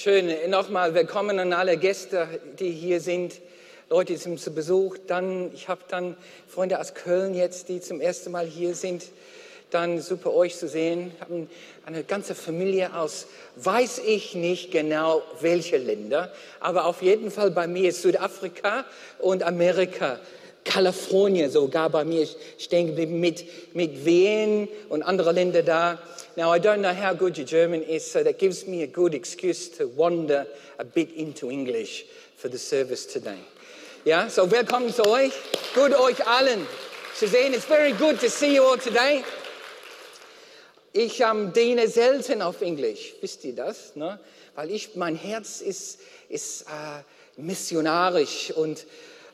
Schön, nochmal willkommen an alle Gäste, die hier sind, Leute, die zum Besuch. Dann, ich habe dann Freunde aus Köln jetzt, die zum ersten Mal hier sind. Dann super euch zu sehen. Haben eine ganze Familie aus, weiß ich nicht genau welche Länder, aber auf jeden Fall bei mir ist Südafrika und Amerika Kalifornien sogar bei mir stehen mit, mit Wien und andere Länder da. Now, I don't know how good your German is, so that gives me a good excuse to wander a bit into English for the service today. Yeah, so willkommen zu euch. Gut euch allen zu sehen. It's very good to see you all today. Ich ähm, diene selten auf Englisch, wisst ihr das? Ne? Weil ich, mein Herz ist, ist äh, missionarisch und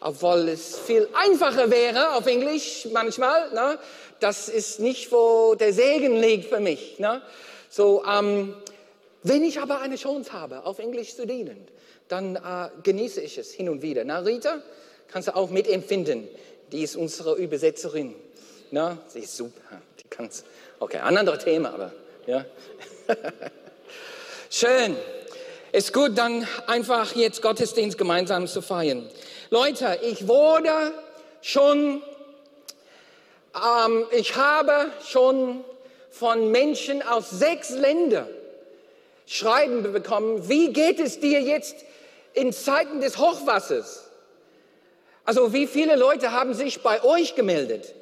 obwohl es viel einfacher wäre auf Englisch manchmal. Ne? Das ist nicht, wo der Segen liegt für mich. Ne? So, ähm, wenn ich aber eine Chance habe, auf Englisch zu dienen, dann äh, genieße ich es hin und wieder. Na, Rita, kannst du auch mitempfinden. Die ist unsere Übersetzerin. Na, sie ist super. Die kann's. Okay, ein anderes Thema, aber ja. Schön. Ist gut, dann einfach jetzt Gottesdienst gemeinsam zu feiern. Leute, ich wurde schon, ähm, ich habe schon von Menschen aus sechs Ländern Schreiben bekommen, wie geht es dir jetzt in Zeiten des Hochwassers? Also wie viele Leute haben sich bei euch gemeldet?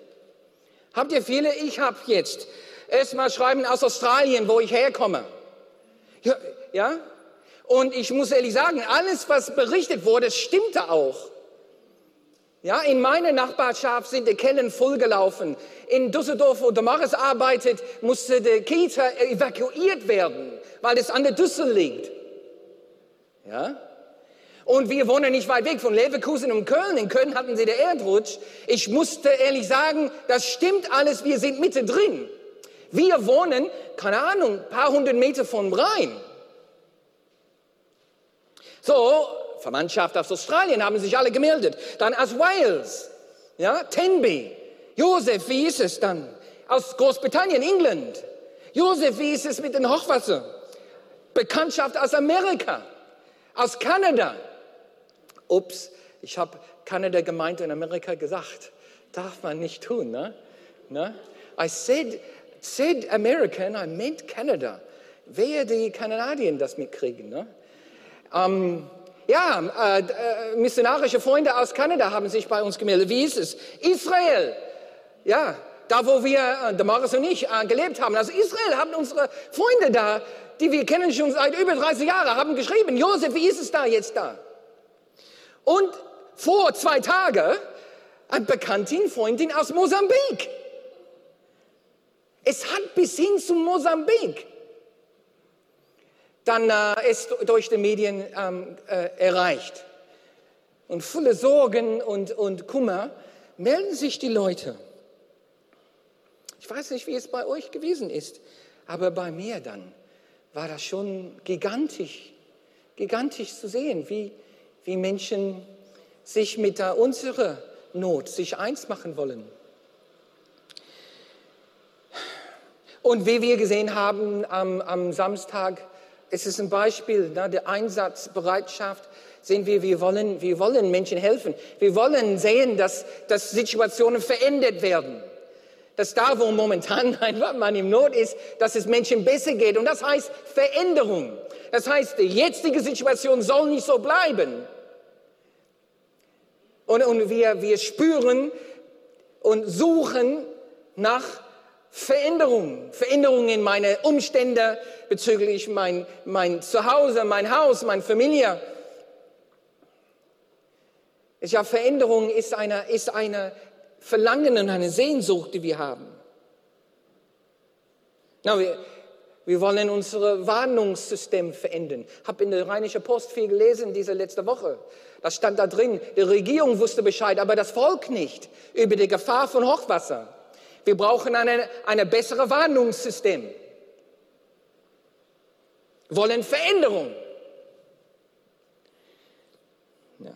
Habt ihr viele? Ich habe jetzt erstmal Schreiben aus Australien, wo ich herkomme. Ja, ja? Und ich muss ehrlich sagen, alles, was berichtet wurde, stimmte auch. Ja, in meiner Nachbarschaft sind die Kennen vollgelaufen. In Düsseldorf, wo Damaris arbeitet, musste der Kita evakuiert werden, weil es an der Düssel liegt. Ja? Und wir wohnen nicht weit weg von Leverkusen und Köln. In Köln hatten sie den Erdrutsch. Ich musste ehrlich sagen, das stimmt alles, wir sind mittendrin. Wir wohnen, keine Ahnung, ein paar hundert Meter vom Rhein. So, Verwandtschaft aus Australien haben sich alle gemeldet. Dann aus Wales, ja, Tenby. Josef, wie ist es dann? Aus Großbritannien, England. Josef, wie ist es mit dem Hochwasser? Bekanntschaft aus Amerika, aus Kanada. Ups, ich habe Kanada gemeint und Amerika gesagt. Darf man nicht tun, ne? ne? I said, said America and I meant Canada. Wer die Kanadier das mitkriegen, ne? Um, ja, äh, äh, missionarische Freunde aus Kanada haben sich bei uns gemeldet. Wie ist es? Israel. Ja, da wo wir, äh, Damaris und ich, äh, gelebt haben. Also Israel haben unsere Freunde da, die wir kennen schon seit über 30 Jahren, haben geschrieben, Josef, wie ist es da jetzt da? Und vor zwei Tagen eine Bekanntin, Freundin aus Mosambik. Es hat bis hin zu Mosambik dann äh, ist durch die Medien ähm, äh, erreicht. Und volle Sorgen und, und Kummer melden sich die Leute. Ich weiß nicht, wie es bei euch gewesen ist, aber bei mir dann war das schon gigantisch, gigantisch zu sehen, wie, wie Menschen sich mit der unserer Not sich eins machen wollen. Und wie wir gesehen haben am, am Samstag, es ist ein Beispiel ne, der Einsatzbereitschaft. Sehen wir, wir wollen, wir wollen Menschen helfen. Wir wollen sehen, dass, dass Situationen verändert werden. Dass da, wo momentan einfach man im Not ist, dass es Menschen besser geht. Und das heißt Veränderung. Das heißt, die jetzige Situation soll nicht so bleiben. Und, und wir, wir spüren und suchen nach Veränderung, Veränderung in meine Umstände bezüglich mein, mein Zuhause, mein Haus, meine Familie. Ja, Veränderung ist eine, ist eine Verlangen und eine Sehnsucht, die wir haben. Na, wir, wir wollen unser Warnungssystem verändern. Ich habe in der Rheinischen Post viel gelesen diese letzte Woche. Das stand da drin. Die Regierung wusste Bescheid, aber das Volk nicht über die Gefahr von Hochwasser. Wir brauchen eine, eine bessere Warnungssystem. Wollen Veränderung. Ja.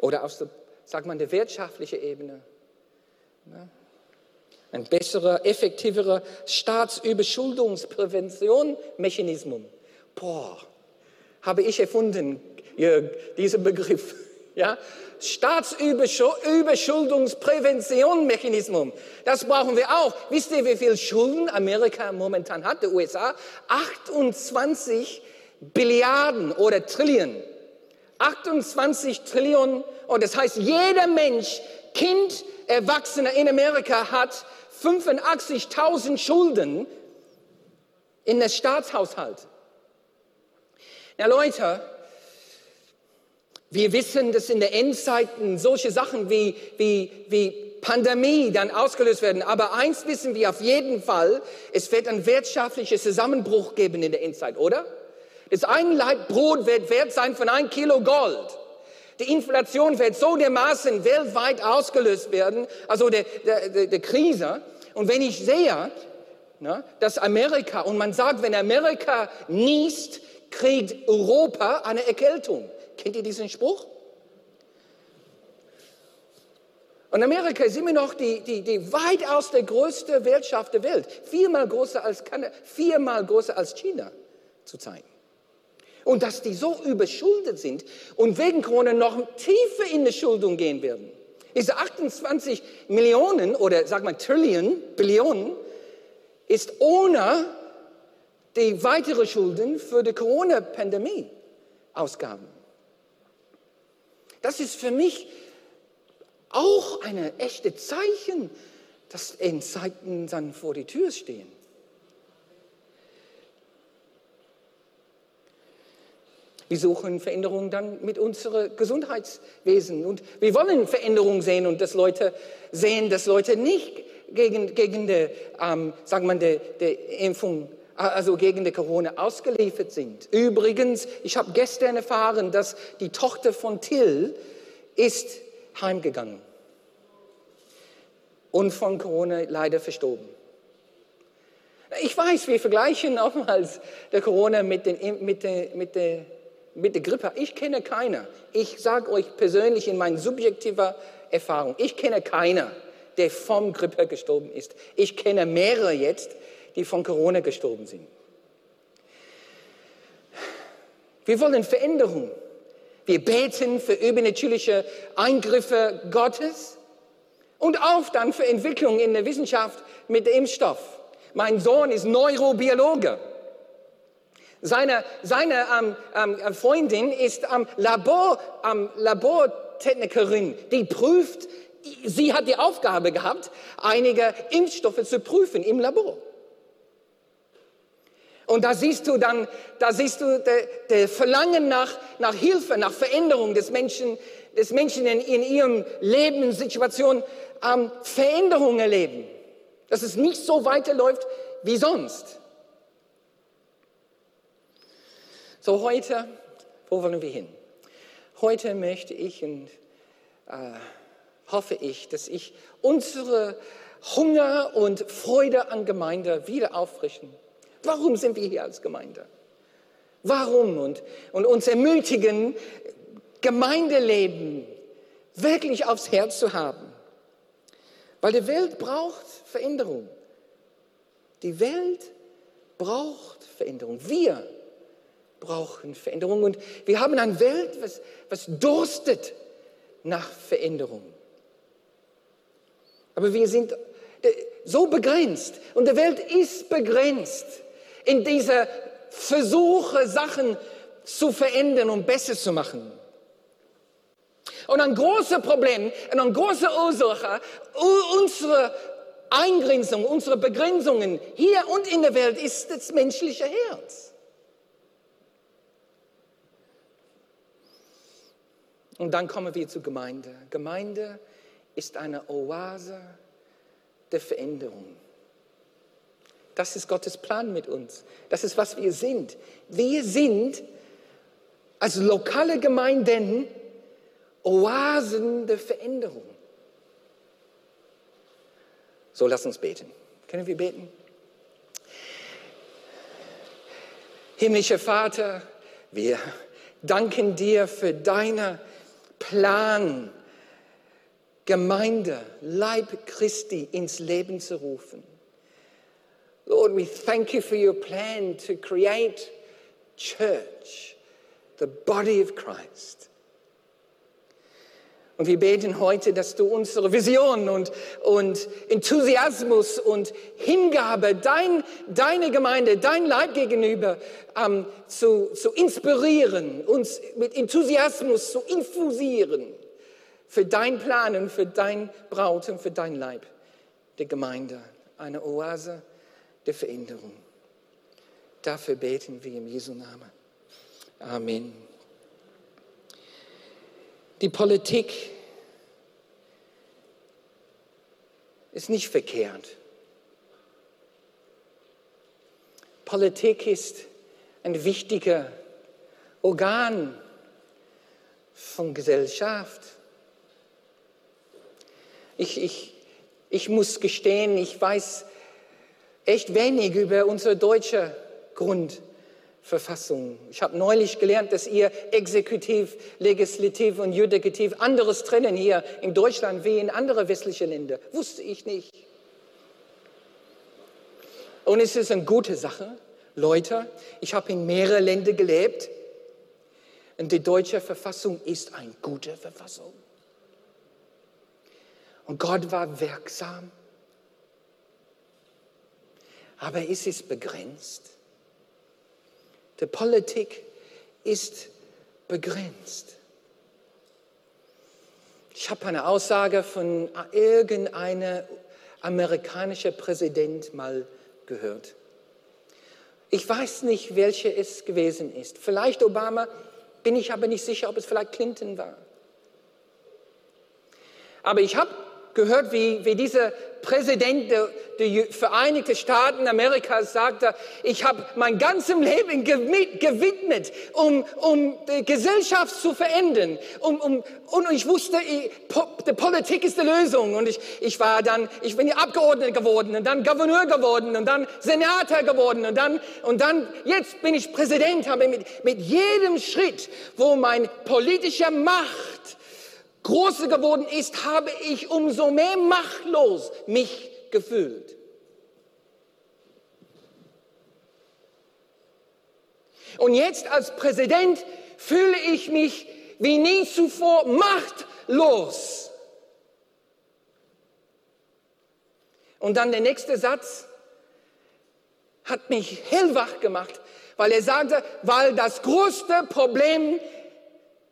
Oder auf der, sagt man, der wirtschaftlichen Ebene. Ja. Ein besserer, effektiverer Staatsüberschuldungspräventionmechanismus. Boah, habe ich erfunden, Jörg, diesen Begriff. Ja? Staatsüberschuldungspräventionmechanismus. Das brauchen wir auch. Wisst ihr, wie viel Schulden Amerika momentan hat, der USA? 28 Billiarden oder Trillionen. 28 Trillionen. Und das heißt, jeder Mensch, Kind, Erwachsener in Amerika hat 85.000 Schulden in der Staatshaushalt. Ja, Leute, wir wissen, dass in der Endzeiten solche Sachen wie, wie, wie Pandemie dann ausgelöst werden. Aber eins wissen wir auf jeden Fall, es wird ein wirtschaftlicher Zusammenbruch geben in der Endzeit, oder? Das ein Leib Brot wird wert sein von ein Kilo Gold. Die Inflation wird so dermaßen weltweit ausgelöst werden, also der, der, der, der Krise. Und wenn ich sehe, na, dass Amerika, und man sagt, wenn Amerika niest, kriegt Europa eine Erkältung. Kennt ihr diesen Spruch? Und Amerika ist immer noch die, die, die weitaus der größte Wirtschaft der Welt. Viermal größer als Kanada, viermal größer als China zu zeigen. Und dass die so überschuldet sind und wegen Corona noch tiefer in die Schuldung gehen werden. Diese 28 Millionen oder sag mal Trillion, Billionen, ist ohne die weitere Schulden für die Corona-Pandemie Ausgaben. Das ist für mich auch ein echtes Zeichen, dass Endzeiten dann vor die Tür stehen. Wir suchen Veränderungen dann mit unserem Gesundheitswesen und wir wollen Veränderungen sehen und dass Leute sehen, dass Leute nicht gegen, gegen die, ähm, sagen wir, die, die Impfung also gegen die Corona ausgeliefert sind. Übrigens, ich habe gestern erfahren, dass die Tochter von Till ist heimgegangen und von Corona leider verstorben. Ich weiß, wir vergleichen oftmals der Corona mit, den, mit, der, mit, der, mit der Grippe. Ich kenne keiner. Ich sage euch persönlich in meiner subjektiver Erfahrung, ich kenne keiner, der vom Grippe gestorben ist. Ich kenne mehrere jetzt, die von Corona gestorben sind. Wir wollen Veränderung. Wir beten für übernatürliche Eingriffe Gottes und auch dann für Entwicklung in der Wissenschaft mit dem Impfstoff. Mein Sohn ist Neurobiologe. Seine, seine ähm, ähm, Freundin ist ähm, Labor, ähm, Labortechnikerin, die prüft, sie hat die Aufgabe gehabt, einige Impfstoffe zu prüfen im Labor. Und da siehst du dann, da siehst du der Verlangen nach, nach Hilfe, nach Veränderung des Menschen, des Menschen in, in ihrem Lebenssituation ähm, Veränderungen erleben. Dass es nicht so weiterläuft wie sonst. So heute, wo wollen wir hin? Heute möchte ich und äh, hoffe ich, dass ich unsere Hunger und Freude an Gemeinde wieder auffrischen Warum sind wir hier als Gemeinde? Warum? Und, und uns ermutigen, Gemeindeleben wirklich aufs Herz zu haben. Weil die Welt braucht Veränderung. Die Welt braucht Veränderung. Wir brauchen Veränderung. Und wir haben eine Welt, was, was durstet nach Veränderung. Aber wir sind äh, so begrenzt. Und die Welt ist begrenzt in diese Versuche, Sachen zu verändern und besser zu machen. Und ein großes Problem eine große Ursache unserer Eingrenzung, unserer Begrenzungen hier und in der Welt ist das menschliche Herz. Und dann kommen wir zur Gemeinde. Gemeinde ist eine Oase der Veränderung. Das ist Gottes Plan mit uns. Das ist, was wir sind. Wir sind als lokale Gemeinden Oasen der Veränderung. So, lass uns beten. Können wir beten? Himmlischer Vater, wir danken dir für deinen Plan, Gemeinde, Leib Christi ins Leben zu rufen. Lord, we thank you for your plan to create church, the body of Christ. Und wir beten heute, dass du unsere Vision und, und Enthusiasmus und Hingabe dein, deine Gemeinde, dein Leib gegenüber ähm, zu, zu inspirieren, uns mit Enthusiasmus zu infusieren für dein Plan und für dein Braut und für dein Leib der Gemeinde. Eine Oase der Veränderung. Dafür beten wir im Jesu Namen. Amen. Die Politik ist nicht verkehrt. Politik ist ein wichtiger Organ von Gesellschaft. Ich, ich, ich muss gestehen, ich weiß echt wenig über unsere deutsche Grund. Verfassung. Ich habe neulich gelernt, dass ihr Exekutiv, Legislativ und Judikativ anderes trennen hier in Deutschland wie in anderen westlichen Ländern. Wusste ich nicht. Und es ist eine gute Sache. Leute, ich habe in mehreren Ländern gelebt und die deutsche Verfassung ist eine gute Verfassung. Und Gott war wirksam. Aber es ist begrenzt. Die Politik ist begrenzt. Ich habe eine Aussage von irgendeinem amerikanischen Präsident mal gehört. Ich weiß nicht, welche es gewesen ist. Vielleicht Obama, bin ich aber nicht sicher, ob es vielleicht Clinton war. Aber ich habe gehört, wie, wie dieser Präsident der, Vereinigten Staaten Amerikas sagte, ich habe mein ganzes Leben gewidmet, um, um die Gesellschaft zu verändern. Um, um, und ich wusste, ich, die Politik ist die Lösung. Und ich, ich war dann, ich bin Abgeordneter geworden und dann Gouverneur geworden und dann Senator geworden und dann, und dann, jetzt bin ich Präsident, habe mit, mit jedem Schritt, wo mein politischer Macht größer geworden ist, habe ich umso mehr machtlos mich gefühlt. Und jetzt als Präsident fühle ich mich wie nie zuvor machtlos. Und dann der nächste Satz hat mich hellwach gemacht, weil er sagte, weil das größte Problem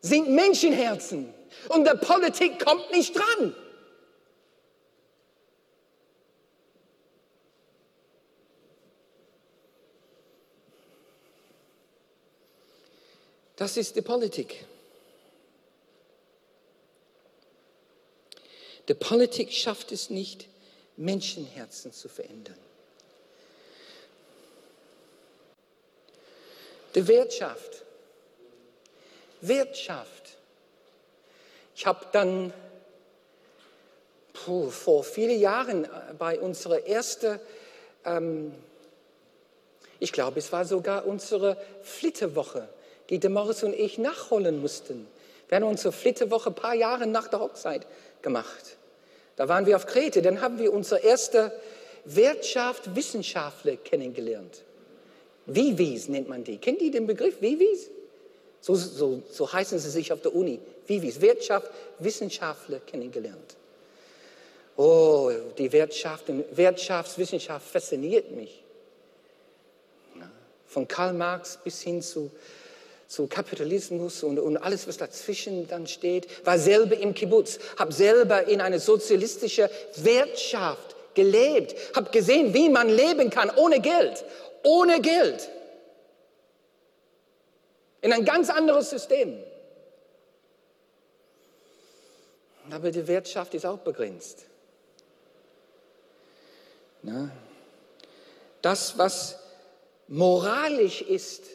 sind Menschenherzen. Und der Politik kommt nicht dran. Das ist die Politik. Die Politik schafft es nicht, Menschenherzen zu verändern. Die Wirtschaft. Wirtschaft ich habe dann puh, vor vielen Jahren äh, bei unserer ersten, ähm, ich glaube, es war sogar unsere Flitterwoche, die der Morris und ich nachholen mussten. Wir haben unsere Flitterwoche ein paar Jahre nach der Hochzeit gemacht. Da waren wir auf Krete, dann haben wir unsere erste Wirtschaft Wissenschaftler kennengelernt. Vivis nennt man die. Kennt ihr den Begriff Vivis? So, so, so heißen sie sich auf der Uni. Vivis, Wirtschaft, Wissenschaftler kennengelernt. Oh, die Wirtschaft, Wirtschaftswissenschaft fasziniert mich. Von Karl Marx bis hin zu, zu Kapitalismus und, und alles, was dazwischen dann steht. War selber im Kibbutz, habe selber in einer sozialistischen Wirtschaft gelebt, habe gesehen, wie man leben kann ohne Geld, ohne Geld. In ein ganz anderes System. Aber die Wirtschaft ist auch begrenzt. Na? Das, was moralisch ist,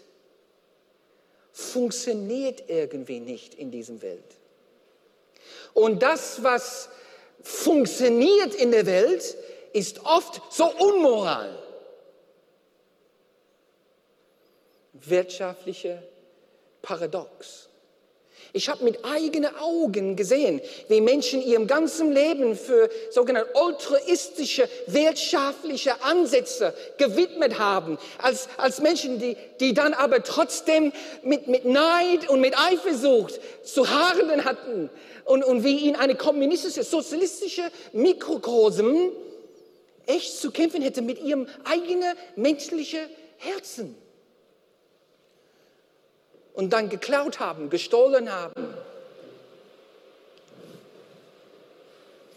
funktioniert irgendwie nicht in dieser Welt. Und das, was funktioniert in der Welt, ist oft so unmoral. Wirtschaftliche Paradox. Ich habe mit eigenen Augen gesehen, wie Menschen ihrem ganzen Leben für sogenannte altruistische, wirtschaftliche Ansätze gewidmet haben. Als, als Menschen, die, die dann aber trotzdem mit, mit Neid und mit Eifersucht zu haaren hatten. Und, und wie ihnen eine kommunistische, sozialistische Mikrokosm echt zu kämpfen hätte mit ihrem eigenen menschlichen Herzen und dann geklaut haben, gestohlen haben.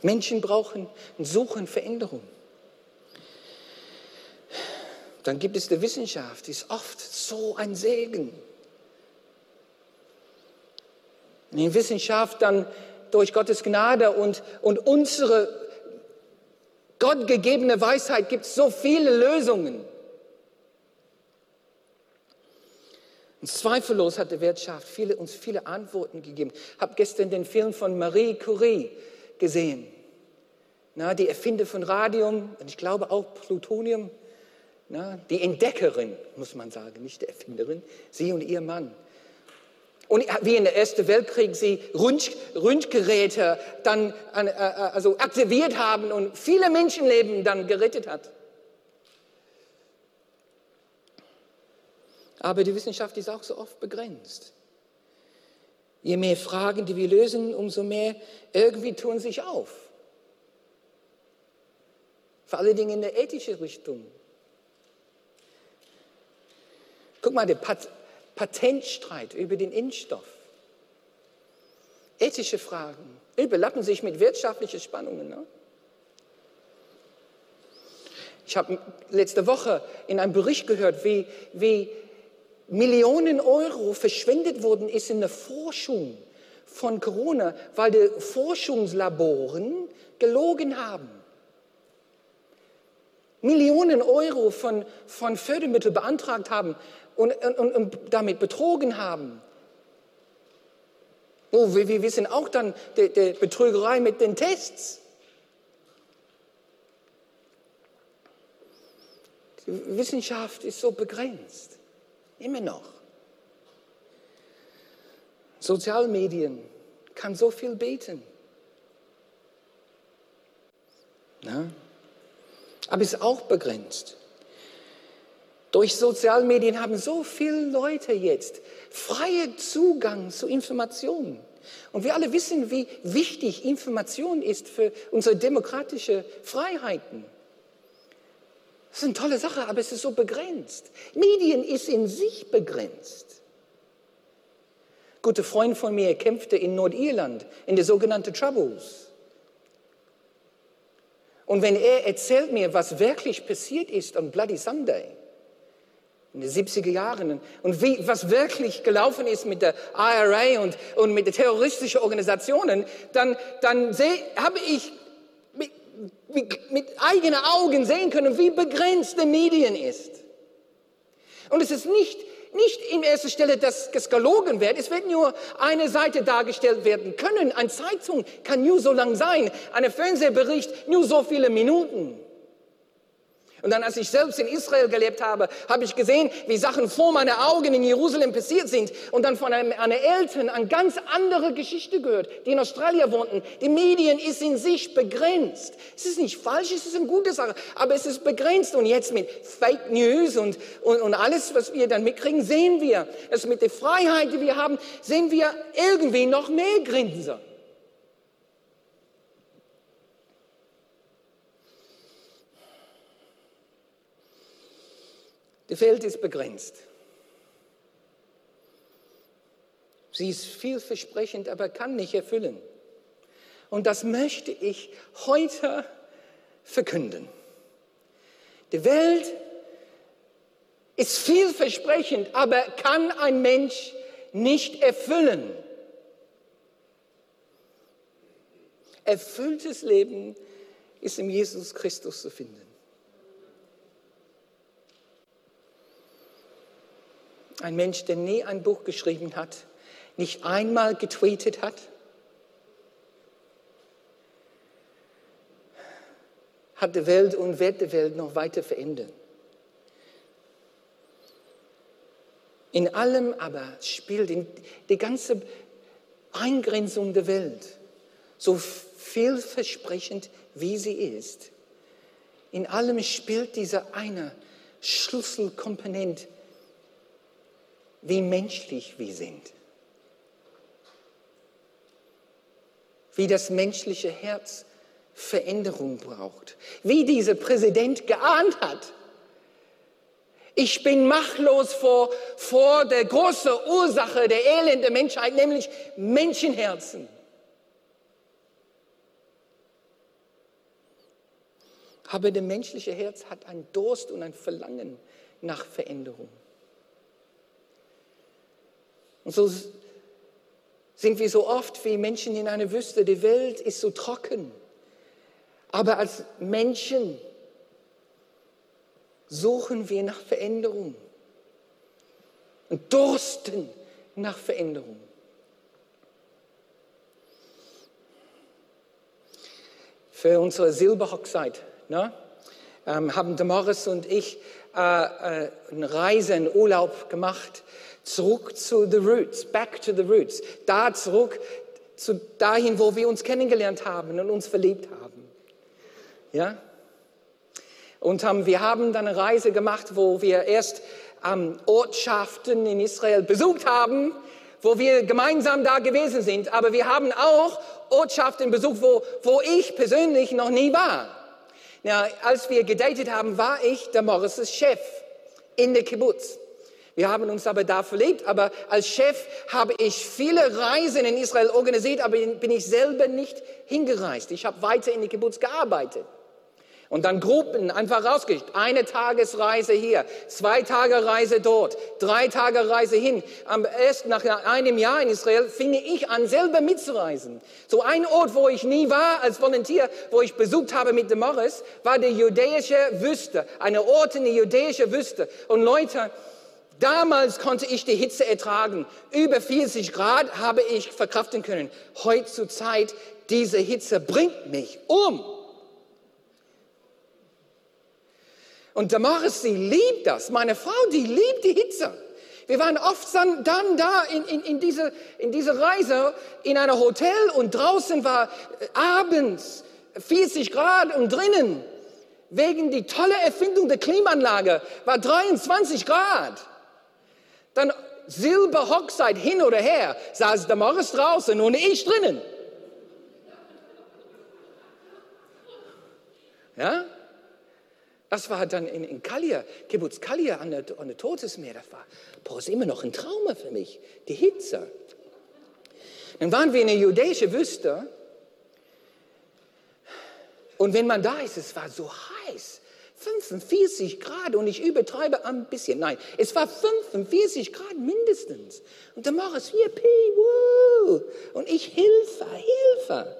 Menschen brauchen und suchen Veränderung. Dann gibt es die Wissenschaft, die ist oft so ein Segen. In Wissenschaft dann durch Gottes Gnade und, und unsere gottgegebene Weisheit gibt es so viele Lösungen. Und zweifellos hat die Wirtschaft viele, uns viele Antworten gegeben. Ich habe gestern den Film von Marie Curie gesehen. Na, die Erfinder von Radium und ich glaube auch Plutonium. Na, die Entdeckerin, muss man sagen, nicht die Erfinderin, sie und ihr Mann. Und wie in der Ersten Weltkrieg sie Röntgeräte dann äh, äh, also aktiviert haben und viele Menschenleben dann gerettet hat. Aber die Wissenschaft ist auch so oft begrenzt. Je mehr Fragen, die wir lösen, umso mehr irgendwie tun sich auf. Vor allen Dingen in der ethischen Richtung. Guck mal, der Pat Patentstreit über den Impfstoff. Ethische Fragen überlappen sich mit wirtschaftlichen Spannungen. Ne? Ich habe letzte Woche in einem Bericht gehört, wie, wie Millionen Euro verschwendet worden ist in der Forschung von Corona, weil die Forschungslaboren gelogen haben. Millionen Euro von, von Fördermitteln beantragt haben und, und, und damit betrogen haben. Oh, wir, wir wissen auch dann die, die Betrügerei mit den Tests. Die Wissenschaft ist so begrenzt. Immer noch. Sozialmedien kann so viel beten. Na? Aber ist auch begrenzt. Durch Sozialmedien haben so viele Leute jetzt freien Zugang zu Informationen. Und wir alle wissen, wie wichtig Information ist für unsere demokratische Freiheiten. Das ist eine tolle Sache, aber es ist so begrenzt. Medien ist in sich begrenzt. Ein guter Freund von mir kämpfte in Nordirland in der sogenannten Troubles. Und wenn er erzählt mir, was wirklich passiert ist am Bloody Sunday, in den 70er Jahren und wie, was wirklich gelaufen ist mit der IRA und, und mit den terroristischen Organisationen, dann, dann habe ich mit eigenen Augen sehen können, wie begrenzt die Medien ist. Und es ist nicht, nicht in erster Stelle, dass es gelogen wird. Es wird nur eine Seite dargestellt werden können. Eine Zeitung kann nur so lang sein. Ein Fernsehbericht nur so viele Minuten. Und dann, als ich selbst in Israel gelebt habe, habe ich gesehen, wie Sachen vor meinen Augen in Jerusalem passiert sind. Und dann von einem, einer Eltern eine ganz andere Geschichte gehört, die in Australien wohnten. Die Medien ist in sich begrenzt. Es ist nicht falsch, es ist eine gute Sache, aber es ist begrenzt. Und jetzt mit Fake News und, und, und alles, was wir dann mitkriegen, sehen wir, dass mit der Freiheit, die wir haben, sehen wir irgendwie noch mehr Grenzen. Die Welt ist begrenzt. Sie ist vielversprechend, aber kann nicht erfüllen. Und das möchte ich heute verkünden. Die Welt ist vielversprechend, aber kann ein Mensch nicht erfüllen. Erfülltes Leben ist in Jesus Christus zu finden. Ein Mensch, der nie ein Buch geschrieben hat, nicht einmal getweetet hat, hat die Welt und wird die Welt noch weiter verändern. In allem aber spielt die ganze Eingrenzung der Welt, so vielversprechend wie sie ist, in allem spielt diese eine Schlüsselkomponent, wie menschlich wir sind. Wie das menschliche Herz Veränderung braucht. Wie dieser Präsident geahnt hat. Ich bin machtlos vor, vor der großen Ursache der Elend der Menschheit, nämlich Menschenherzen. Aber der menschliche Herz hat ein Durst und ein Verlangen nach Veränderung. Und so sind wir so oft wie Menschen in einer Wüste. Die Welt ist so trocken. Aber als Menschen suchen wir nach Veränderung und dursten nach Veränderung. Für unsere Silberhochzeit ne, ähm, haben Damaris und ich äh, äh, eine Reise, einen Urlaub gemacht, zurück zu the roots, back to the roots, da zurück zu dahin, wo wir uns kennengelernt haben und uns verliebt haben. Ja? Und ähm, wir haben dann eine Reise gemacht, wo wir erst ähm, Ortschaften in Israel besucht haben, wo wir gemeinsam da gewesen sind. Aber wir haben auch Ortschaften besucht, wo, wo ich persönlich noch nie war. Ja, als wir gedatet haben, war ich der Morris' Chef in der Kibbutz. Wir haben uns aber da verliebt, aber als Chef habe ich viele Reisen in Israel organisiert, aber bin ich selber nicht hingereist. Ich habe weiter in die Kibbutz gearbeitet. Und dann Gruppen einfach rausgeschickt. Eine Tagesreise hier, zwei Tage Reise dort, drei Tage Reise hin. Erst nach einem Jahr in Israel fing ich an, selber mitzureisen. So ein Ort, wo ich nie war als Volontier, wo ich besucht habe mit dem Morris, war die jüdische Wüste. Eine Ort in der jüdischen Wüste. Und Leute, Damals konnte ich die Hitze ertragen. Über 40 Grad habe ich verkraften können. Heutzutage, diese Hitze bringt mich um. Und Damaris, sie liebt das. Meine Frau, die liebt die Hitze. Wir waren oft dann, dann da in, in, in, diese, in diese Reise in einem Hotel und draußen war äh, abends 40 Grad und drinnen wegen die tolle Erfindung der Klimaanlage war 23 Grad. Dann Silberhochzeit hin oder her saß Damaris draußen und ich drinnen. Ja? Das war dann in, in Kalia, Kibbutz Kalia an der, an der Todesmeer. Das war boah, ist immer noch ein Trauma für mich, die Hitze. Dann waren wir in der jüdischen Wüste. Und wenn man da ist, es war so heiß. 45 Grad und ich übertreibe ein bisschen. Nein, es war 45 Grad mindestens. Und der Morris, yippie, woo. Und ich, Hilfe, Hilfe.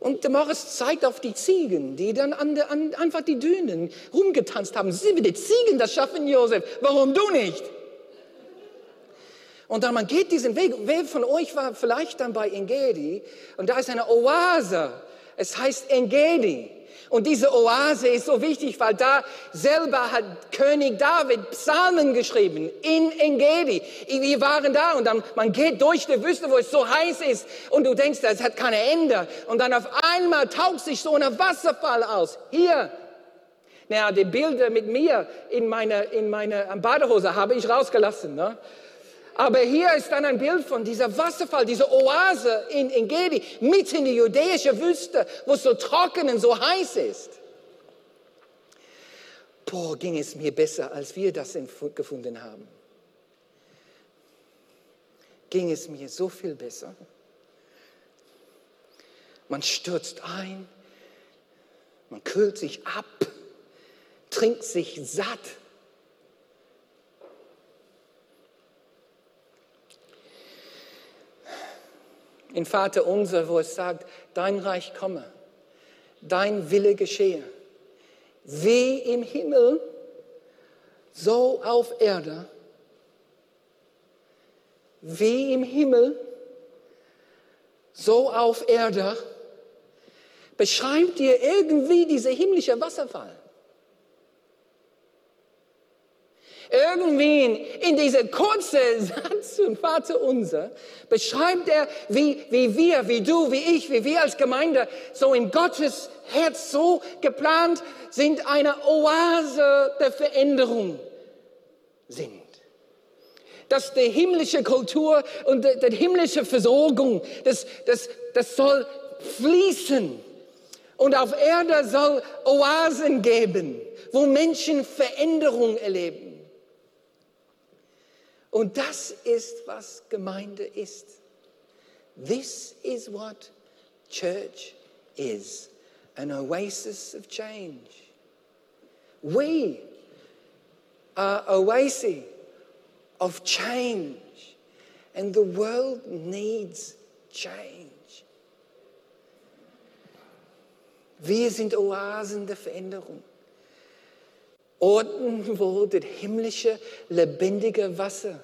Und der Morris zeigt auf die Ziegen, die dann an, der, an einfach die Dünen rumgetanzt haben. Sie die Ziegen, das schaffen Josef. Warum du nicht? Und dann man geht diesen Weg. Wer von euch war vielleicht dann bei Engedi? Und da ist eine Oase. Es heißt Engedi. Und diese Oase ist so wichtig, weil da selber hat König David Psalmen geschrieben in Engedi. Wir waren da und dann man geht durch die Wüste, wo es so heiß ist und du denkst, das hat keine Ende. Und dann auf einmal taucht sich so ein Wasserfall aus. Hier. Naja, die Bilder mit mir in meiner in meine Badehose habe ich rausgelassen. Ne? Aber hier ist dann ein Bild von dieser Wasserfall, dieser Oase in, in Gedi, mitten in die jüdische Wüste, wo es so trocken und so heiß ist. Boah, ging es mir besser, als wir das gefunden haben. Ging es mir so viel besser. Man stürzt ein, man kühlt sich ab, trinkt sich satt in Vater unser, wo es sagt, dein Reich komme, dein Wille geschehe, wie im Himmel, so auf Erde, wie im Himmel, so auf Erde, beschreibt dir irgendwie dieser himmlische Wasserfall. Irgendwie in dieser kurzen Satz und Vater unser beschreibt er, wie, wie wir, wie du, wie ich, wie wir als Gemeinde so in Gottes Herz so geplant sind, eine Oase der Veränderung sind. Dass die himmlische Kultur und die, die himmlische Versorgung, das, das, das soll fließen. Und auf Erde soll Oasen geben, wo Menschen Veränderung erleben. Und das ist, was Gemeinde ist. This is what church is. An oasis of change. We are oasis of change. And the world needs change. Wir sind Oasen der Veränderung. Orten, wo das himmlische, lebendige Wasser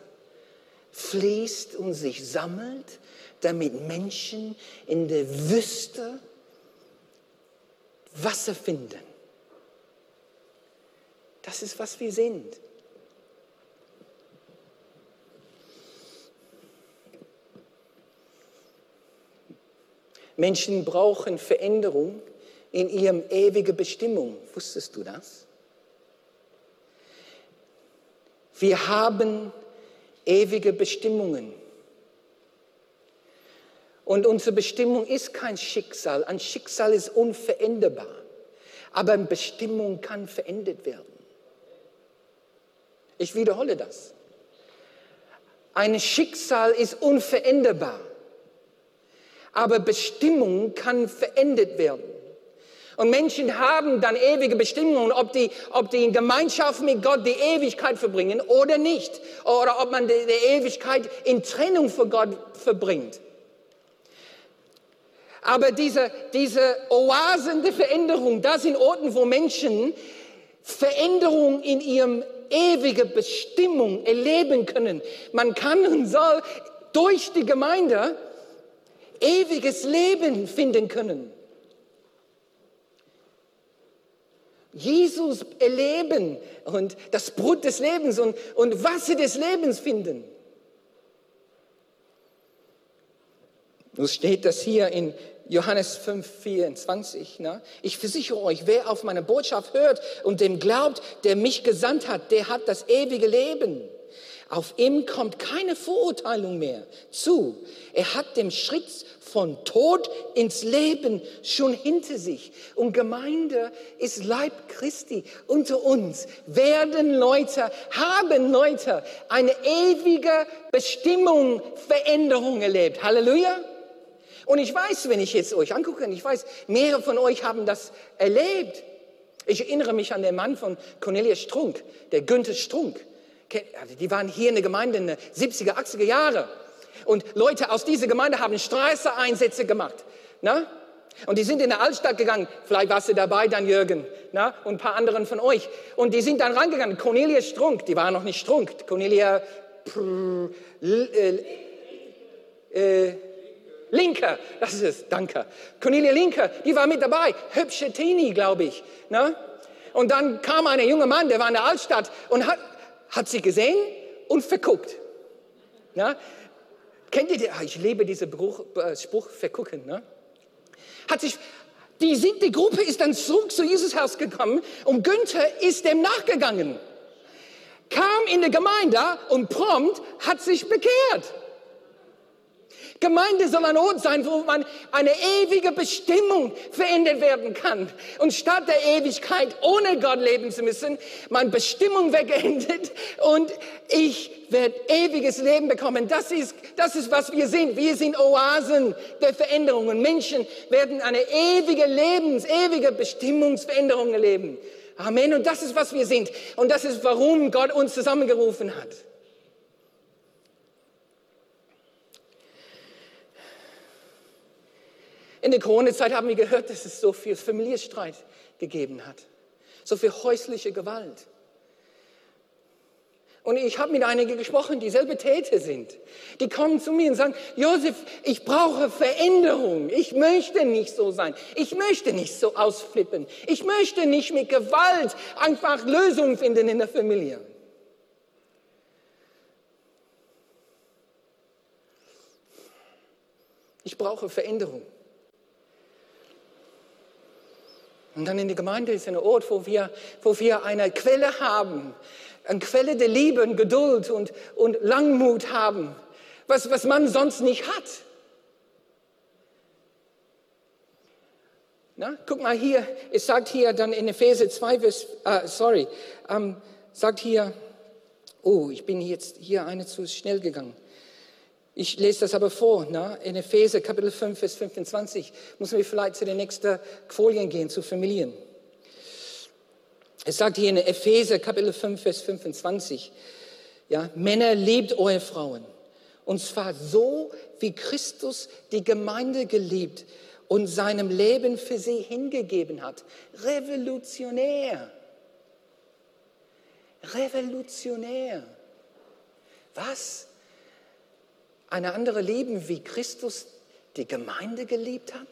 fließt und sich sammelt, damit Menschen in der Wüste Wasser finden. Das ist, was wir sind. Menschen brauchen Veränderung in ihrem ewigen Bestimmung. Wusstest du das? Wir haben ewige Bestimmungen. Und unsere Bestimmung ist kein Schicksal. Ein Schicksal ist unveränderbar. Aber eine Bestimmung kann verändert werden. Ich wiederhole das. Ein Schicksal ist unveränderbar. Aber Bestimmung kann verändert werden. Und Menschen haben dann ewige Bestimmungen, ob die, ob die in Gemeinschaft mit Gott die Ewigkeit verbringen oder nicht. Oder ob man die, Ewigkeit in Trennung von Gott verbringt. Aber diese, diese Oasen der Veränderung, das sind Orten, wo Menschen Veränderung in ihrem ewigen Bestimmung erleben können. Man kann und soll durch die Gemeinde ewiges Leben finden können. Jesus erleben und das Brot des Lebens und, und Wasser des Lebens finden. Nun steht das hier in Johannes 5, 24. Ne? Ich versichere euch, wer auf meine Botschaft hört und dem glaubt, der mich gesandt hat, der hat das ewige Leben. Auf ihm kommt keine Verurteilung mehr zu. Er hat den Schritt von Tod ins Leben schon hinter sich. Und Gemeinde ist Leib Christi unter uns. Werden Leute, haben Leute eine ewige Bestimmung, Veränderung erlebt. Halleluja. Und ich weiß, wenn ich jetzt euch angucke, ich weiß, mehrere von euch haben das erlebt. Ich erinnere mich an den Mann von Cornelius Strunk, der Günther Strunk. Also die waren hier in der Gemeinde in den 70er, 80er Jahre. Und Leute aus dieser Gemeinde haben Straßeneinsätze gemacht. Na? Und die sind in der Altstadt gegangen. Vielleicht warst du dabei, dann Jürgen na? und ein paar anderen von euch. Und die sind dann rangegangen. Cornelia Strunk, die war noch nicht Strunk. Cornelia Pr, äh, äh, Linker, das ist es, danke. Cornelia Linker, die war mit dabei. Hübsche Teenie, glaube ich. Na? Und dann kam ein junger Mann, der war in der Altstadt und hat, hat sie gesehen und verguckt. Na? Kennt ihr, die, ah, ich liebe diesen Spruch, äh, Spruch vergucken. Ne? Hat sich, die, die Gruppe ist dann zurück zu Jesus Haus gekommen und Günther ist dem nachgegangen. Kam in die Gemeinde und prompt hat sich bekehrt. Gemeinde soll ein Ort sein, wo man eine ewige Bestimmung verändert werden kann. Und statt der Ewigkeit ohne Gott leben zu müssen, meine Bestimmung wegeendet und ich werde ewiges Leben bekommen. Das ist, das ist, was wir sind. Wir sind Oasen der Veränderungen. Menschen werden eine ewige Lebens-, ewige Bestimmungsveränderung erleben. Amen. Und das ist, was wir sind. Und das ist, warum Gott uns zusammengerufen hat. In der Corona-Zeit haben wir gehört, dass es so viel Familienstreit gegeben hat, so viel häusliche Gewalt. Und ich habe mit einigen gesprochen, die selber Täter sind. Die kommen zu mir und sagen, Josef, ich brauche Veränderung. Ich möchte nicht so sein. Ich möchte nicht so ausflippen. Ich möchte nicht mit Gewalt einfach Lösungen finden in der Familie. Ich brauche Veränderung. Und dann in der Gemeinde ist ein Ort, wo wir, wo wir eine Quelle haben, eine Quelle der Liebe und Geduld und, und Langmut haben, was, was man sonst nicht hat. Na, guck mal hier, es sagt hier dann in Epheser 2, Vers, äh, sorry, ähm, sagt hier, oh, ich bin jetzt hier eine zu schnell gegangen. Ich lese das aber vor, na? in Epheser Kapitel 5, Vers 25. Müssen wir vielleicht zu den nächsten Folien gehen, zu Familien. Es sagt hier in Epheser Kapitel 5, Vers 25, ja, Männer, liebt eure Frauen. Und zwar so, wie Christus die Gemeinde geliebt und seinem Leben für sie hingegeben hat. Revolutionär. Revolutionär. Was? Eine andere lieben, wie Christus die Gemeinde geliebt hat?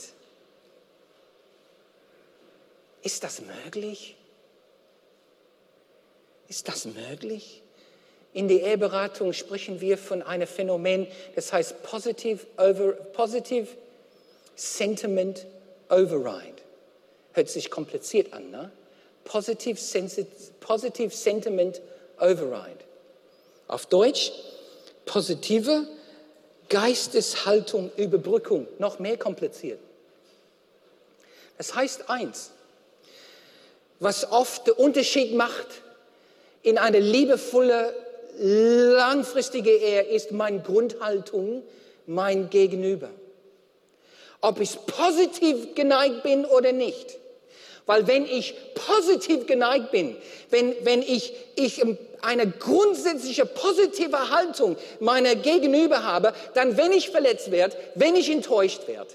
Ist das möglich? Ist das möglich? In der Eheberatung sprechen wir von einem Phänomen, das heißt Positive, over, positive Sentiment Override. Hört sich kompliziert an, ne? Positive, positive Sentiment Override. Auf Deutsch, positive Geisteshaltung, Überbrückung, noch mehr kompliziert. Das heißt eins, was oft den Unterschied macht in eine liebevolle, langfristige Ehe, ist meine Grundhaltung, mein Gegenüber. Ob ich positiv geneigt bin oder nicht. Weil wenn ich positiv geneigt bin, wenn, wenn ich, ich eine grundsätzliche positive Haltung meiner Gegenüber habe, dann wenn ich verletzt werde, wenn ich enttäuscht werde,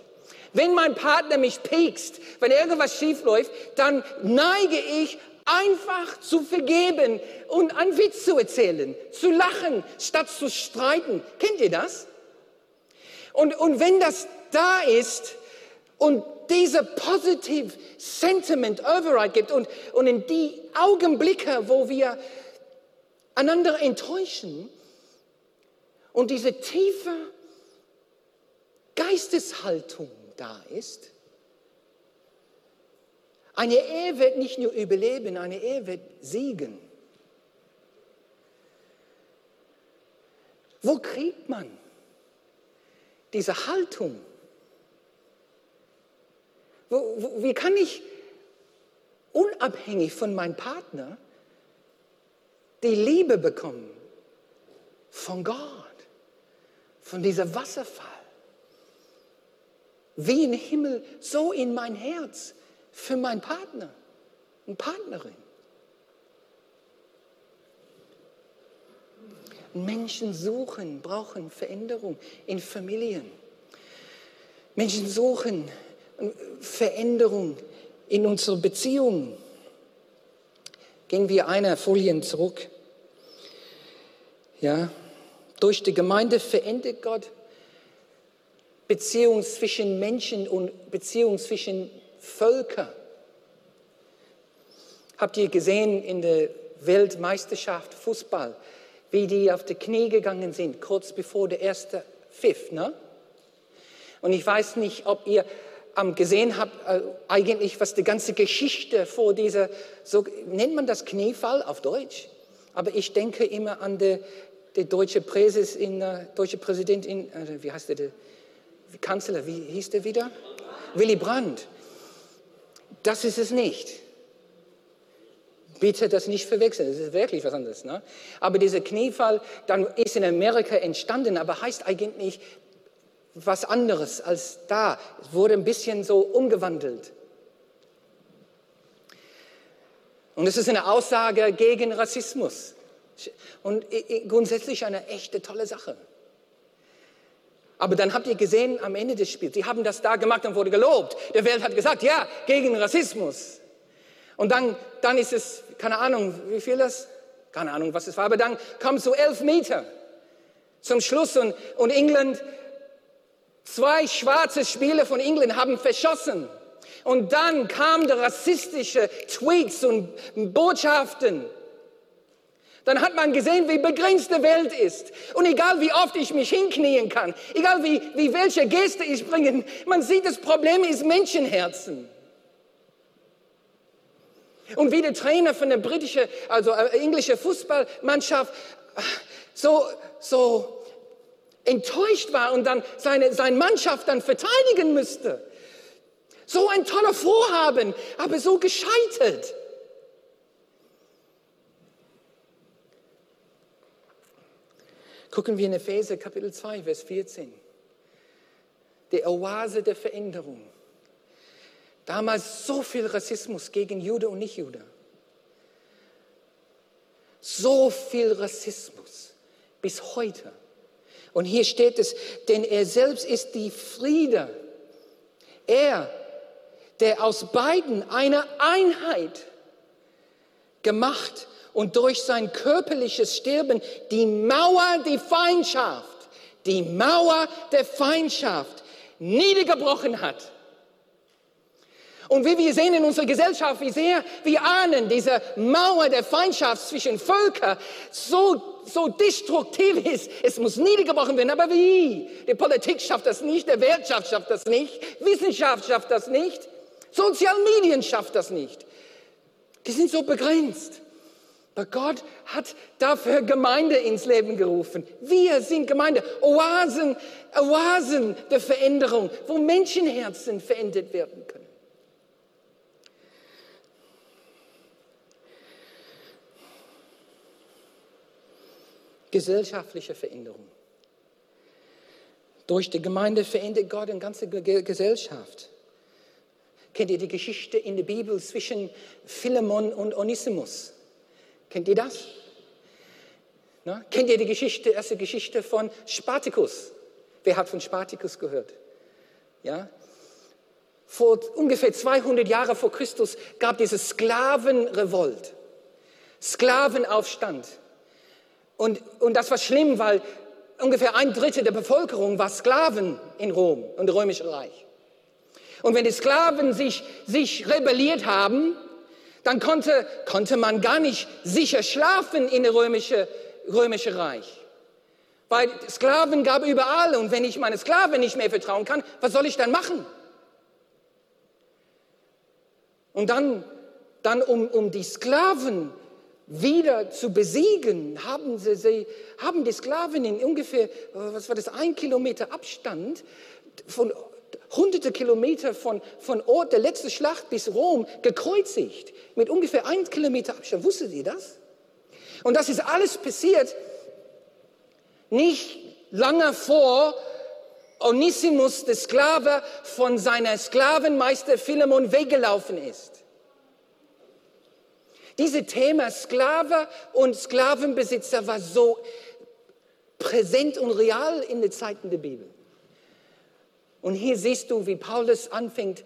wenn mein Partner mich piekst, wenn irgendwas schief läuft, dann neige ich einfach zu vergeben und einen Witz zu erzählen, zu lachen, statt zu streiten. Kennt ihr das? Und, und wenn das da ist und diese positive Sentiment Override gibt und, und in die Augenblicke, wo wir einander enttäuschen und diese tiefe Geisteshaltung da ist, eine Ehe wird nicht nur überleben, eine Ehe wird siegen. Wo kriegt man diese Haltung? Wie kann ich unabhängig von meinem Partner die Liebe bekommen von Gott, von dieser Wasserfall? Wie im Himmel, so in mein Herz für meinen Partner und Partnerin. Menschen suchen, brauchen Veränderung in Familien. Menschen suchen Veränderung in unserer Beziehung. Gehen wir eine Folie zurück. Ja, durch die Gemeinde verändert Gott Beziehungen zwischen Menschen und Beziehungen zwischen Völkern. Habt ihr gesehen in der Weltmeisterschaft Fußball, wie die auf die Knie gegangen sind, kurz bevor der erste Pfiff, ne? Und ich weiß nicht, ob ihr gesehen habe, äh, eigentlich, was die ganze Geschichte vor dieser, so nennt man das Kniefall auf Deutsch. Aber ich denke immer an der, der deutsche, Präses in, äh, deutsche Präsident, in, äh, wie heißt der, der Kanzler, wie hieß der wieder? Willy Brandt. Das ist es nicht. Bitte das nicht verwechseln, das ist wirklich was anderes. Ne? Aber dieser Kniefall dann ist in Amerika entstanden, aber heißt eigentlich was anderes als da. Es wurde ein bisschen so umgewandelt. Und es ist eine Aussage gegen Rassismus. Und grundsätzlich eine echte tolle Sache. Aber dann habt ihr gesehen am Ende des Spiels, sie haben das da gemacht und wurde gelobt. Der Welt hat gesagt, ja, gegen Rassismus. Und dann, dann ist es, keine Ahnung, wie viel das? Keine Ahnung, was es war. Aber dann kam es so elf Meter zum Schluss und, und England Zwei schwarze Spieler von England haben verschossen. Und dann kamen rassistische Tweets und Botschaften Dann hat man gesehen, wie begrenzt die Welt ist. Und egal wie oft ich mich hinknien kann, egal wie, wie welche Geste ich bringe, man sieht, das Problem ist Menschenherzen. Und wie der Trainer von der britischen, also äh, englischen Fußballmannschaft so, so enttäuscht war und dann seine, seine Mannschaft dann verteidigen müsste. So ein toller Vorhaben, aber so gescheitert. Gucken wir in Epheser Kapitel 2, Vers 14. Die Oase der Veränderung. Damals so viel Rassismus gegen Jude und Nichtjude. So viel Rassismus bis heute. Und hier steht es, denn er selbst ist die Friede. Er, der aus beiden eine Einheit gemacht und durch sein körperliches Sterben die Mauer der Feindschaft, die Mauer der Feindschaft niedergebrochen hat. Und wie wir sehen in unserer Gesellschaft, wie sehr wir ahnen, diese Mauer der Feindschaft zwischen Völkern so, so destruktiv ist. Es muss niedergebrochen werden. Aber wie? Die Politik schafft das nicht, die Wirtschaft schafft das nicht, Wissenschaft schafft das nicht, Sozialmedien schafft das nicht. Die sind so begrenzt. Aber Gott hat dafür Gemeinde ins Leben gerufen. Wir sind Gemeinde, Oasen, Oasen der Veränderung, wo Menschenherzen verändert werden können. Gesellschaftliche Veränderung. Durch die Gemeinde verändert Gott eine ganze Gesellschaft. Kennt ihr die Geschichte in der Bibel zwischen Philemon und Onesimus? Kennt ihr das? Na? Kennt ihr die Geschichte, erste Geschichte von Spartacus? Wer hat von Spartacus gehört? Ja? Vor ungefähr 200 Jahren vor Christus gab es Sklavenrevolt, Sklavenaufstand. Und, und das war schlimm, weil ungefähr ein Drittel der Bevölkerung war Sklaven in Rom und im Römischen Reich. Und wenn die Sklaven sich, sich rebelliert haben, dann konnte, konnte man gar nicht sicher schlafen in der römische, römische Reich. Weil Sklaven gab überall und wenn ich meine Sklaven nicht mehr vertrauen kann, was soll ich dann machen? Und dann, dann um, um die Sklaven wieder zu besiegen, haben, sie, sie, haben die Sklaven in ungefähr, was war das, ein Kilometer Abstand von hunderte Kilometer von, von Ort der letzten Schlacht bis Rom gekreuzigt, mit ungefähr ein Kilometer Abstand. Wusstet ihr das? Und das ist alles passiert nicht lange vor Onesimus, der Sklave, von seiner Sklavenmeister Philemon weggelaufen ist. Dieses Thema Sklave und Sklavenbesitzer war so präsent und real in den Zeiten der Bibel. Und hier siehst du, wie Paulus anfängt,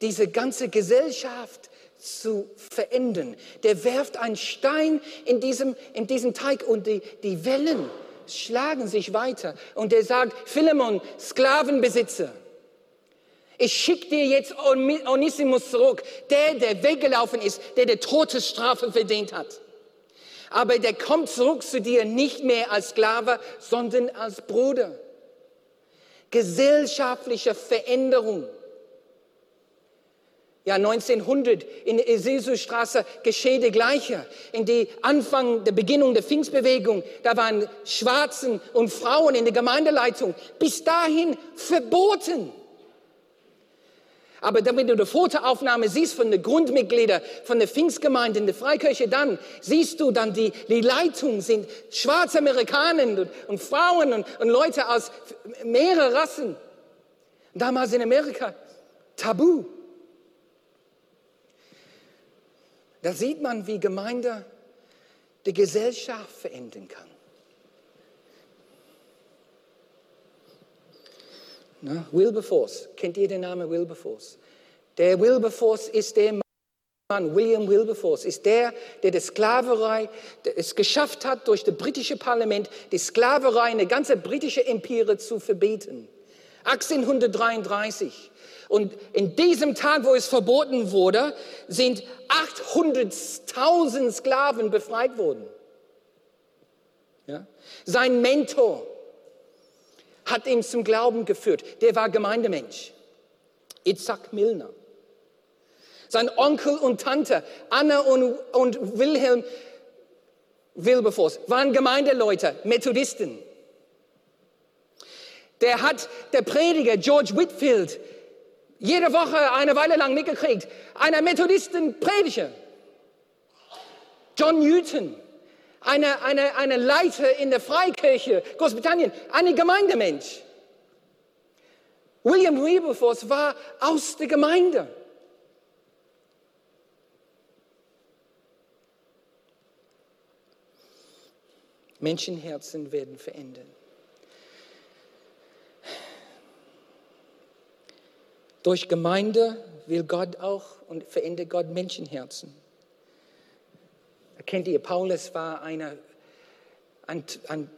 diese ganze Gesellschaft zu verändern. Der werft einen Stein in diesem, in diesem Teig und die, die Wellen schlagen sich weiter. Und er sagt, Philemon, Sklavenbesitzer, ich schicke dir jetzt Onesimus zurück, der, der weggelaufen ist, der der Todesstrafe verdient hat. Aber der kommt zurück zu dir nicht mehr als Sklave, sondern als Bruder gesellschaftliche Veränderung. Ja, 1900 in der Jesusstraße geschehen die Gleiche. In die Anfang der Beginnung der Pfingstbewegung, da waren Schwarzen und Frauen in der Gemeindeleitung bis dahin verboten. Aber wenn du die Fotoaufnahme siehst von den Grundmitgliedern von der Pfingstgemeinde in der Freikirche, dann siehst du dann die, die Leitung sind schwarze Amerikaner und, und Frauen und, und, Leute aus mehreren Rassen. Damals in Amerika tabu. Da sieht man, wie Gemeinde die Gesellschaft verändern kann. Ne? Wilberforce, kennt ihr den Namen Wilberforce? Der Wilberforce ist der Mann, William Wilberforce, ist der, der die Sklaverei es geschafft hat, durch das britische Parlament die Sklaverei in der ganzen britischen Empire zu verbieten. 1833. Und in diesem Tag, wo es verboten wurde, sind 800.000 Sklaven befreit worden. Ja? Sein Mentor hat ihn zum Glauben geführt. Der war Gemeindemensch. Itzhak Milner. Sein Onkel und Tante, Anna und, und Wilhelm Wilberforce, waren Gemeindeleute, Methodisten. Der hat der Prediger George Whitfield jede Woche eine Weile lang mitgekriegt. Einer Methodisten-Prediger. John Newton, eine, eine, eine Leiter in der Freikirche Großbritannien, ein Gemeindemensch. William Wilberforce war aus der Gemeinde. Menschenherzen werden verändern. Durch Gemeinde will Gott auch und verändert Gott Menschenherzen. Kennt ihr, Paulus war eine, ein, ein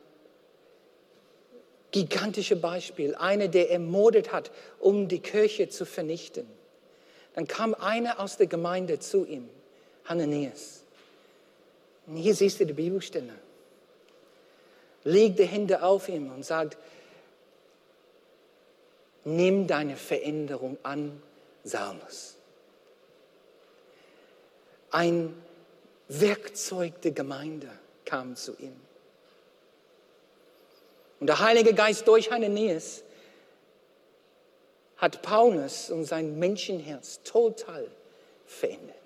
gigantisches Beispiel, einer, der ermordet hat, um die Kirche zu vernichten. Dann kam einer aus der Gemeinde zu ihm, Hananias. Und hier siehst du die Bibelstelle. Legt die Hände auf ihm und sagt, nimm deine Veränderung an, Saulus. Ein Werkzeug der Gemeinde kam zu ihm. Und der Heilige Geist durch Hananias hat Paulus und sein Menschenherz total verändert.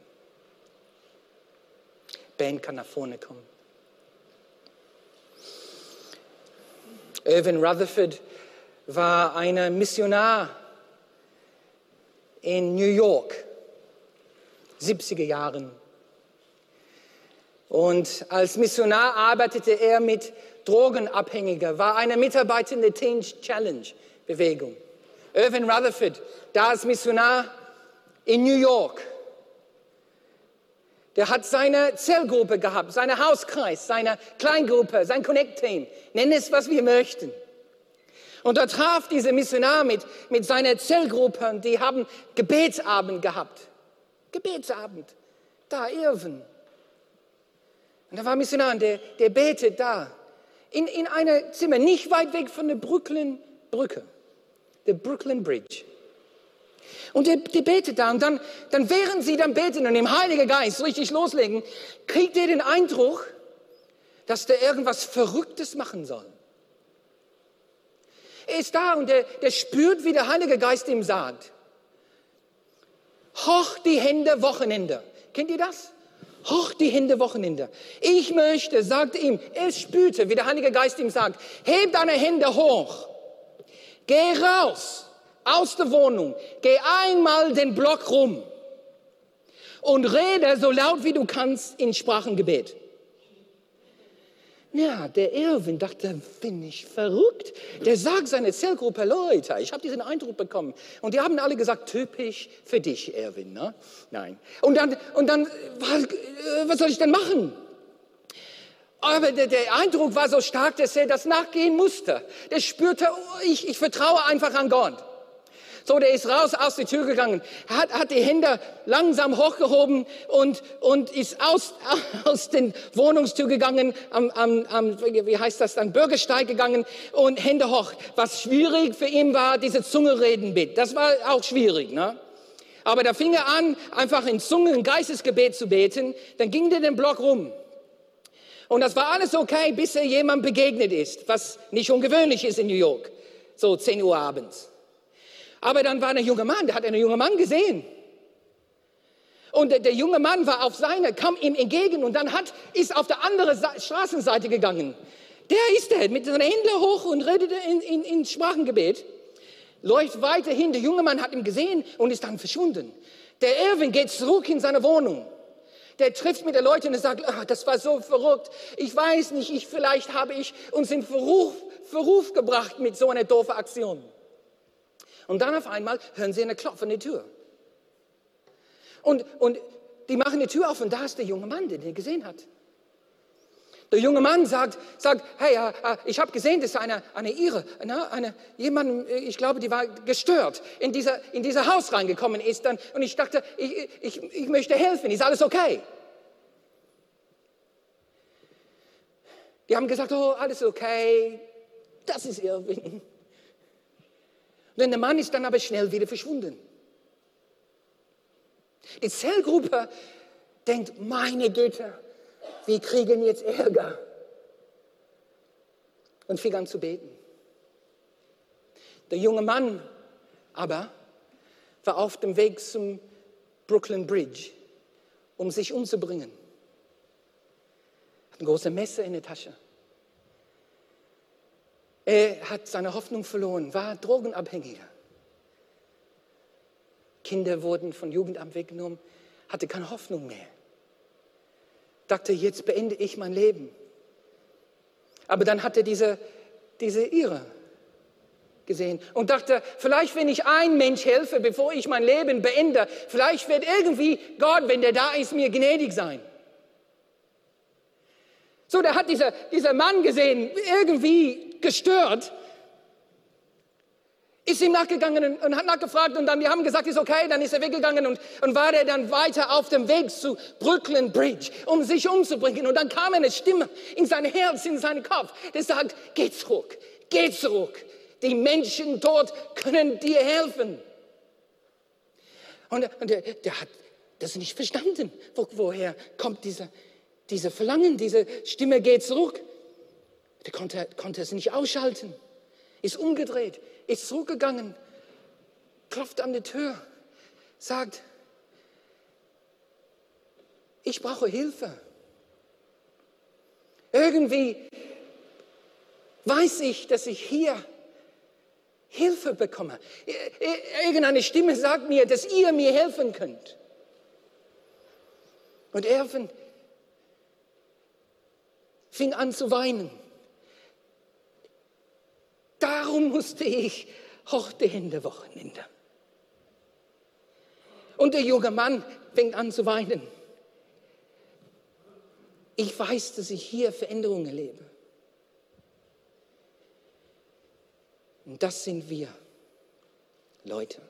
Ben kann nach vorne kommen. Irvin Rutherford war ein Missionar in New York, 70er Jahren. Und als Missionar arbeitete er mit Drogenabhängigen, war eine Mitarbeiter in der Teen Challenge Bewegung. Irvin Rutherford, da als Missionar in New York, der hat seine Zellgruppe gehabt, seine Hauskreis, seine Kleingruppe, sein Connect-Team. Nenn es, was wir möchten. Und da traf dieser Missionar mit, mit seiner Zellgruppe und die haben Gebetsabend gehabt. Gebetsabend. Da, Irvin. Und da war ein Missionar, der, der betet da. In, in einem Zimmer, nicht weit weg von der Brooklyn Brücke. Der Brooklyn Bridge. Und der, der betet da und dann, dann während sie dann beten und im Heiligen Geist richtig loslegen, kriegt er den Eindruck, dass der irgendwas Verrücktes machen soll. Er ist da und der, der spürt, wie der Heilige Geist ihm sagt. Hoch die Hände Wochenende. Kennt ihr das? Hoch die Hände Wochenende. Ich möchte, sagte ihm, er spürte, wie der Heilige Geist ihm sagt, heb deine Hände hoch. Geh raus aus der Wohnung, geh einmal den Block rum und rede so laut wie du kannst in Sprachengebet. Ja, der Irwin dachte, bin ich verrückt? Der sagt seine Zellgruppe, Leute, ich habe diesen Eindruck bekommen. Und die haben alle gesagt, typisch für dich, Irwin. Ne? Nein. Und dann, und dann was, äh, was soll ich denn machen? Aber der, der, Eindruck war so stark, dass er das nachgehen musste. Der spürte, oh, ich, ich vertraue einfach an Gott. So, der ist raus aus der Tür gegangen, hat, hat die Hände langsam hochgehoben und, und ist aus, aus den Wohnungstür gegangen, am, am, am, wie heißt das dann, Bürgersteig gegangen und Hände hoch. Was schwierig für ihn war, diese Zungereden mit. Das war auch schwierig, ne? Aber da fing er an, einfach in Zungen, Geistesgebet zu beten. Dann ging der den Block rum. Und das war alles okay, bis er jemand begegnet ist, was nicht ungewöhnlich ist in New York. So 10 Uhr abends. Aber dann war ein junger Mann, der hat einen jungen Mann gesehen. Und der, der, junge Mann war auf seine, kam ihm entgegen und dann hat, ist auf der anderen Straßenseite gegangen. Der ist der, mit seinen Händen hoch und redet in, in, in Sprachengebet. Läuft weiterhin, der junge Mann hat ihn gesehen und ist dann verschwunden. Der Erwin geht zurück in seine Wohnung. Der trifft mit den Leuten und sagt, oh, das war so verrückt. Ich weiß nicht, ich, vielleicht habe ich uns in Verruf, Verruf gebracht mit so einer doofen Aktion. Und dann auf einmal hören sie eine Klopf an die Tür. Und, und die machen die Tür auf und da ist der junge Mann, den er gesehen hat. Der junge Mann sagt, sagt hey, äh, äh ich habe gesehen, dass eine, eine Ire, eine, eine, jemand, äh, ich glaube, die war gestört, in dieser, in dieser Haus reingekommen ist. Dann, und ich dachte, ich, ich, ich möchte helfen, ist alles okay? Die haben gesagt, oh, alles okay, das ist Irwin. Und der Mann ist dann aber schnell wieder verschwunden. Die Zellgruppe denkt, meine Güte, wir kriegen jetzt Ärger. Und fing an zu beten. Der junge Mann aber war auf dem Weg zum Brooklyn Bridge, um sich umzubringen. Hat ein großes Messer in der Tasche. Er hat seine Hoffnung verloren, war Drogenabhängiger. Kinder wurden von Jugendamt weggenommen, hatte keine Hoffnung mehr. Dachte, jetzt beende ich mein Leben. Aber dann hatte diese, diese Irre gesehen und dachte, vielleicht wenn ich ein Mensch helfe, bevor ich mein Leben beende, vielleicht wird irgendwie Gott, wenn der da ist, mir gnädig sein. So, da hat dieser, dieser Mann gesehen, irgendwie gestört, ist ihm nachgegangen und, hat nachgefragt und dann, die haben gesagt, ist okay, dann ist er weggegangen und, und war er dann weiter auf dem Weg zu Brooklyn Bridge, um sich umzubringen. Und dann kam eine Stimme in sein Herz, in seinen Kopf, der sagt, geh zurück, geh zurück. Die Menschen dort können dir helfen. Und, und der, der, hat das nicht verstanden. Wo, woher kommt dieser, dieser Verlangen, diese Stimme geht zurück? Der konnte, konnte es nicht ausschalten, ist umgedreht, ist zurückgegangen, klopft an die Tür, sagt, ich brauche Hilfe. Irgendwie weiß ich, dass ich hier Hilfe bekomme. Irgendeine Stimme sagt mir, dass ihr mir helfen könnt. Und er fing an zu weinen. Darum musste ich hochte Hände Wochenende. Und der junge Mann fängt an zu weinen. Ich weiß, dass ich hier Veränderungen erlebe. Und das sind wir, Leute.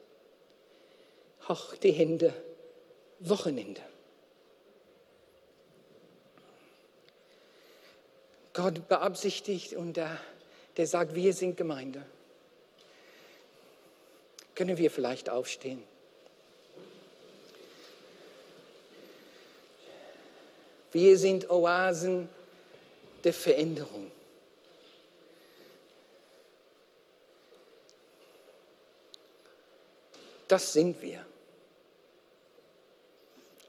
Hoch die Hände, Wochenende. Gott beabsichtigt und er der sagt, wir sind Gemeinde. Können wir vielleicht aufstehen? Wir sind Oasen der Veränderung. Das sind wir.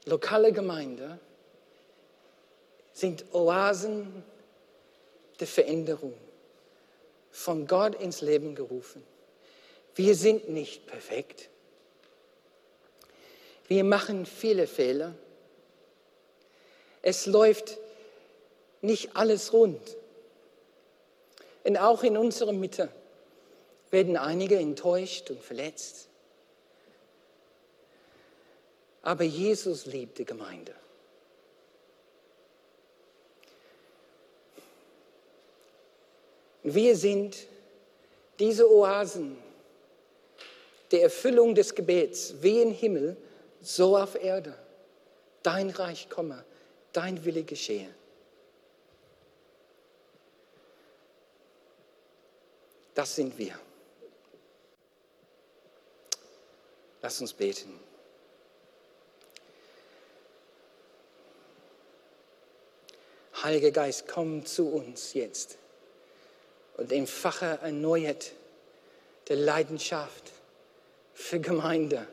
Lokale Gemeinde sind Oasen der Veränderung von Gott ins Leben gerufen. Wir sind nicht perfekt. Wir machen viele Fehler. Es läuft nicht alles rund. Und auch in unserer Mitte werden einige enttäuscht und verletzt. Aber Jesus liebt die Gemeinde. Wir sind diese Oasen der Erfüllung des Gebets, wie im Himmel, so auf Erde. Dein Reich komme, dein Wille geschehe. Das sind wir. Lass uns beten. Heiliger Geist, komm zu uns jetzt und entfache erneuert der Leidenschaft für Gemeinde.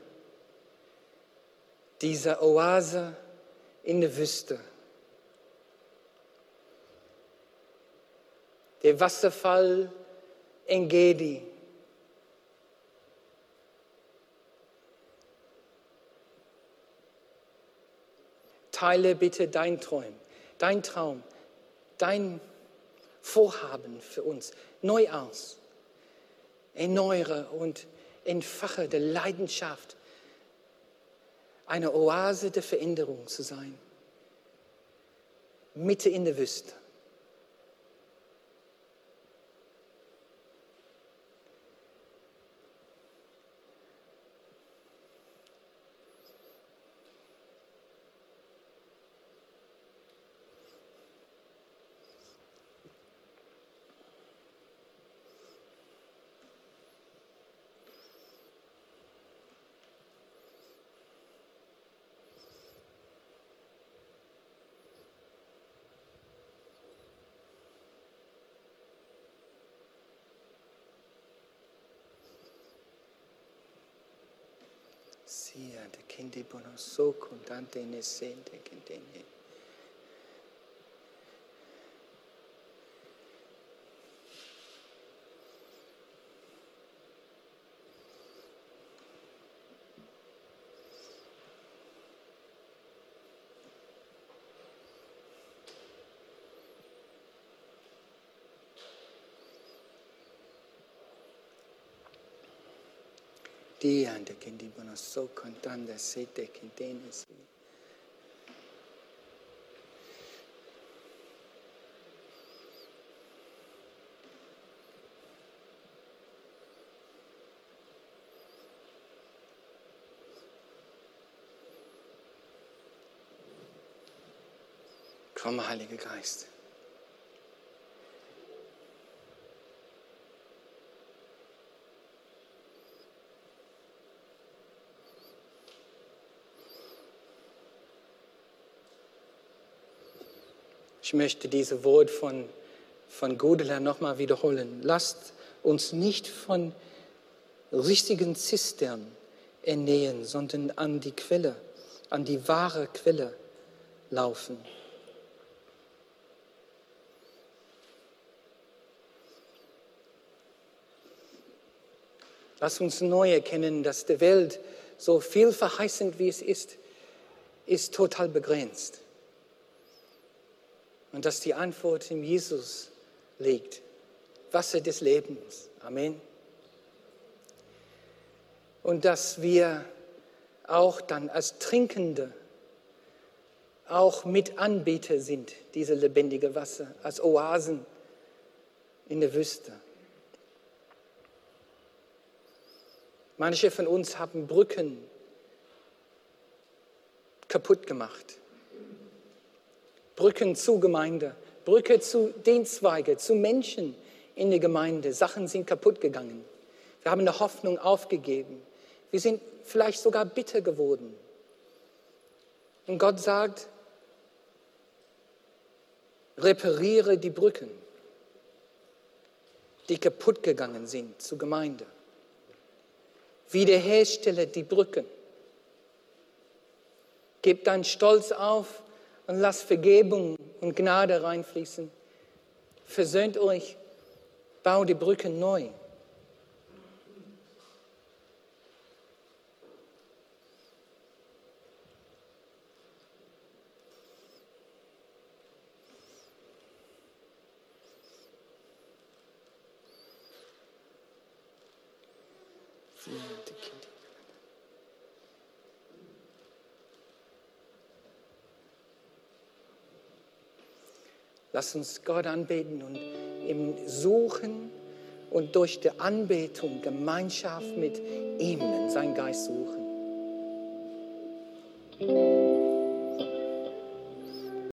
Diese Oase in der Wüste. Der Wasserfall in Gedi. Teile bitte dein Traum, dein Traum, dein Vorhaben für uns neu aus. Erneuere und entfache der Leidenschaft, eine Oase der Veränderung zu sein. Mitte in der Wüste. Sia de kindi bono so contante ne sente de kindi bono so contante sete kentene si. Komm, Heiliger Geist. Ich möchte diese Wort von, von Godela nochmal wiederholen. Lasst uns nicht von richtigen Zisternen ernähren, sondern an die Quelle, an die wahre Quelle laufen. Lass uns neu erkennen, dass die Welt, so viel verheißend wie es ist, ist total begrenzt. Und dass die Antwort in Jesus liegt. Wasser des Lebens. Amen. Und dass wir auch dann als Trinkende auch Mitanbieter sind, diese lebendige Wasser, als Oasen in der Wüste. Manche von uns haben Brücken kaputt gemacht. Brücken zu Gemeinde, Brücke zu Dienstzweige, zu Menschen in der Gemeinde. Sachen sind kaputt gegangen. Wir haben eine Hoffnung aufgegeben. Wir sind vielleicht sogar bitter geworden. Und Gott sagt, repariere die Brücken, die kaputt gegangen sind zur Gemeinde. Wiederherstelle die Brücken. Gib deinen Stolz auf und lass Vergebung und Gnade reinfließen. Versöhnt euch, bau die Brücken neu. Lass uns Gott anbeten und im Suchen und durch die Anbetung Gemeinschaft mit ihm in seinen Geist suchen.